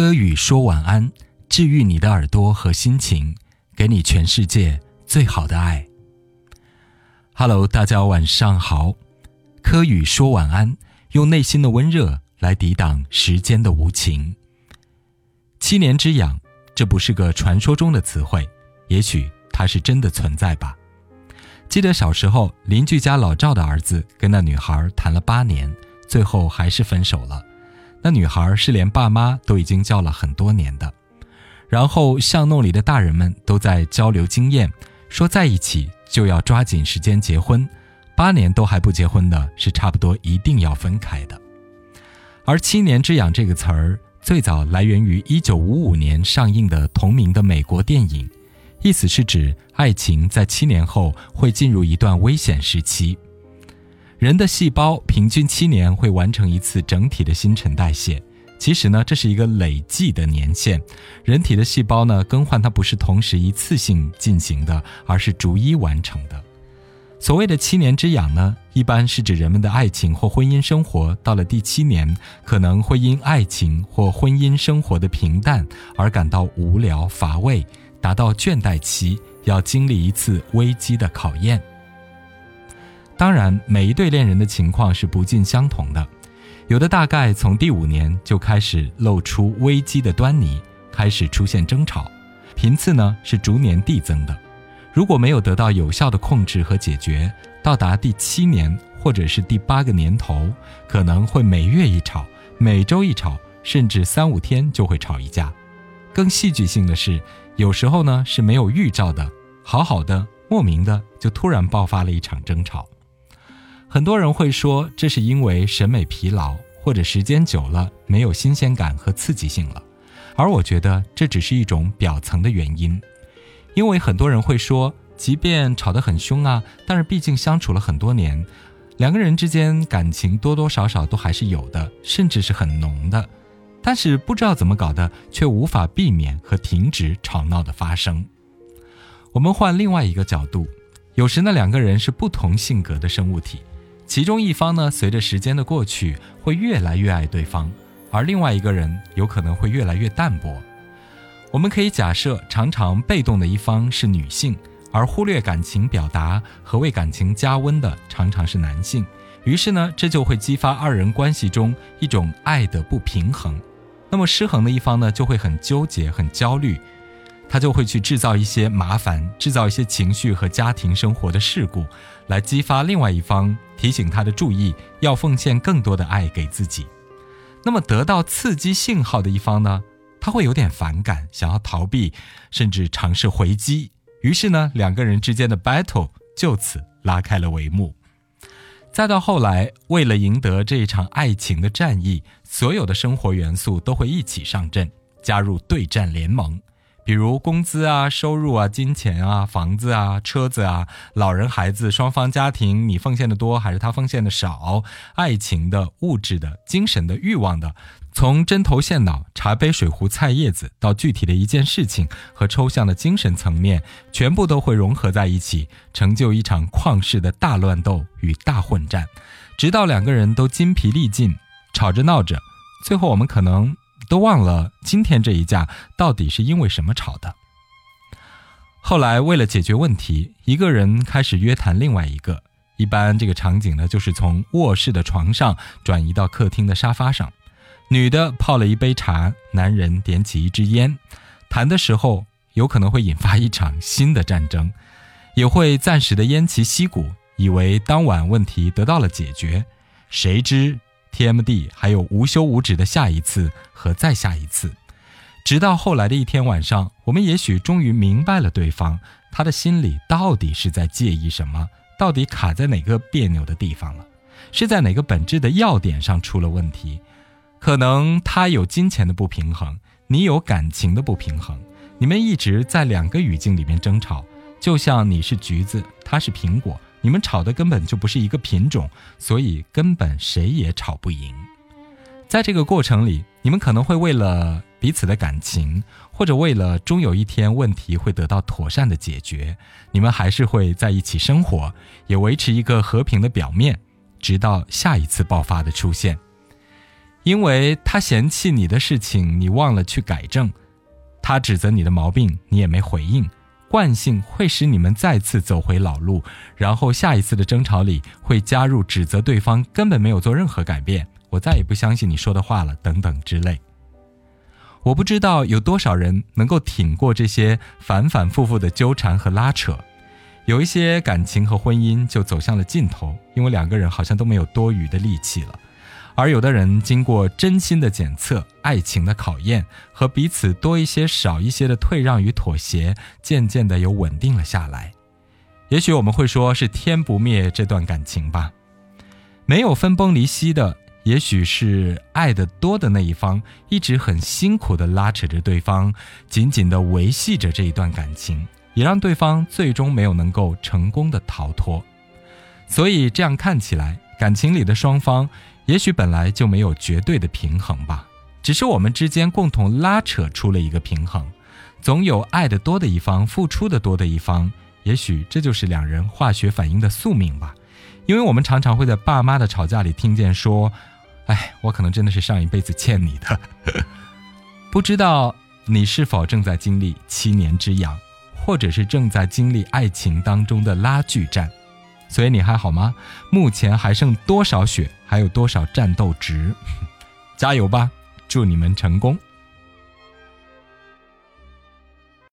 柯宇说晚安，治愈你的耳朵和心情，给你全世界最好的爱。Hello，大家晚上好。柯宇说晚安，用内心的温热来抵挡时间的无情。七年之痒，这不是个传说中的词汇，也许它是真的存在吧。记得小时候，邻居家老赵的儿子跟那女孩谈了八年，最后还是分手了。那女孩是连爸妈都已经叫了很多年的，然后巷弄里的大人们都在交流经验，说在一起就要抓紧时间结婚，八年都还不结婚的是差不多一定要分开的。而“七年之痒”这个词儿最早来源于1955年上映的同名的美国电影，意思是指爱情在七年后会进入一段危险时期。人的细胞平均七年会完成一次整体的新陈代谢，其实呢，这是一个累计的年限。人体的细胞呢，更换它不是同时一次性进行的，而是逐一完成的。所谓的七年之痒呢，一般是指人们的爱情或婚姻生活到了第七年，可能会因爱情或婚姻生活的平淡而感到无聊乏味，达到倦怠期，要经历一次危机的考验。当然，每一对恋人的情况是不尽相同的，有的大概从第五年就开始露出危机的端倪，开始出现争吵，频次呢是逐年递增的。如果没有得到有效的控制和解决，到达第七年或者是第八个年头，可能会每月一吵，每周一吵，甚至三五天就会吵一架。更戏剧性的是，有时候呢是没有预兆的，好好的莫名的就突然爆发了一场争吵。很多人会说，这是因为审美疲劳，或者时间久了没有新鲜感和刺激性了。而我觉得这只是一种表层的原因，因为很多人会说，即便吵得很凶啊，但是毕竟相处了很多年，两个人之间感情多多少少都还是有的，甚至是很浓的。但是不知道怎么搞的，却无法避免和停止吵闹的发生。我们换另外一个角度，有时那两个人是不同性格的生物体。其中一方呢，随着时间的过去，会越来越爱对方，而另外一个人有可能会越来越淡薄。我们可以假设，常常被动的一方是女性，而忽略感情表达和为感情加温的常常是男性。于是呢，这就会激发二人关系中一种爱的不平衡。那么失衡的一方呢，就会很纠结、很焦虑。他就会去制造一些麻烦，制造一些情绪和家庭生活的事故，来激发另外一方，提醒他的注意，要奉献更多的爱给自己。那么得到刺激信号的一方呢，他会有点反感，想要逃避，甚至尝试回击。于是呢，两个人之间的 battle 就此拉开了帷幕。再到后来，为了赢得这一场爱情的战役，所有的生活元素都会一起上阵，加入对战联盟。比如工资啊、收入啊、金钱啊、房子啊、车子啊、老人孩子双方家庭，你奉献的多还是他奉献的少？爱情的、物质的、精神的、欲望的，从针头线脑、茶杯水壶菜叶子到具体的一件事情和抽象的精神层面，全部都会融合在一起，成就一场旷世的大乱斗与大混战，直到两个人都筋疲力尽，吵着闹着，最后我们可能。都忘了今天这一架到底是因为什么吵的。后来为了解决问题，一个人开始约谈另外一个。一般这个场景呢，就是从卧室的床上转移到客厅的沙发上，女的泡了一杯茶，男人点起一支烟。谈的时候有可能会引发一场新的战争，也会暂时的偃旗息鼓，以为当晚问题得到了解决。谁知？TMD 还有无休无止的下一次和再下一次，直到后来的一天晚上，我们也许终于明白了对方他的心里到底是在介意什么，到底卡在哪个别扭的地方了，是在哪个本质的要点上出了问题。可能他有金钱的不平衡，你有感情的不平衡，你们一直在两个语境里面争吵，就像你是橘子，他是苹果。你们吵的根本就不是一个品种，所以根本谁也吵不赢。在这个过程里，你们可能会为了彼此的感情，或者为了终有一天问题会得到妥善的解决，你们还是会在一起生活，也维持一个和平的表面，直到下一次爆发的出现。因为他嫌弃你的事情，你忘了去改正；他指责你的毛病，你也没回应。惯性会使你们再次走回老路，然后下一次的争吵里会加入指责对方根本没有做任何改变，我再也不相信你说的话了，等等之类。我不知道有多少人能够挺过这些反反复复的纠缠和拉扯，有一些感情和婚姻就走向了尽头，因为两个人好像都没有多余的力气了。而有的人经过真心的检测、爱情的考验和彼此多一些少一些的退让与妥协，渐渐的又稳定了下来。也许我们会说是天不灭这段感情吧，没有分崩离析的，也许是爱的多的那一方一直很辛苦的拉扯着对方，紧紧的维系着这一段感情，也让对方最终没有能够成功的逃脱。所以这样看起来，感情里的双方。也许本来就没有绝对的平衡吧，只是我们之间共同拉扯出了一个平衡，总有爱的多的一方，付出的多的一方。也许这就是两人化学反应的宿命吧，因为我们常常会在爸妈的吵架里听见说：“哎，我可能真的是上一辈子欠你的。”不知道你是否正在经历七年之痒，或者是正在经历爱情当中的拉锯战。所以你还好吗？目前还剩多少血？还有多少战斗值？加油吧！祝你们成功！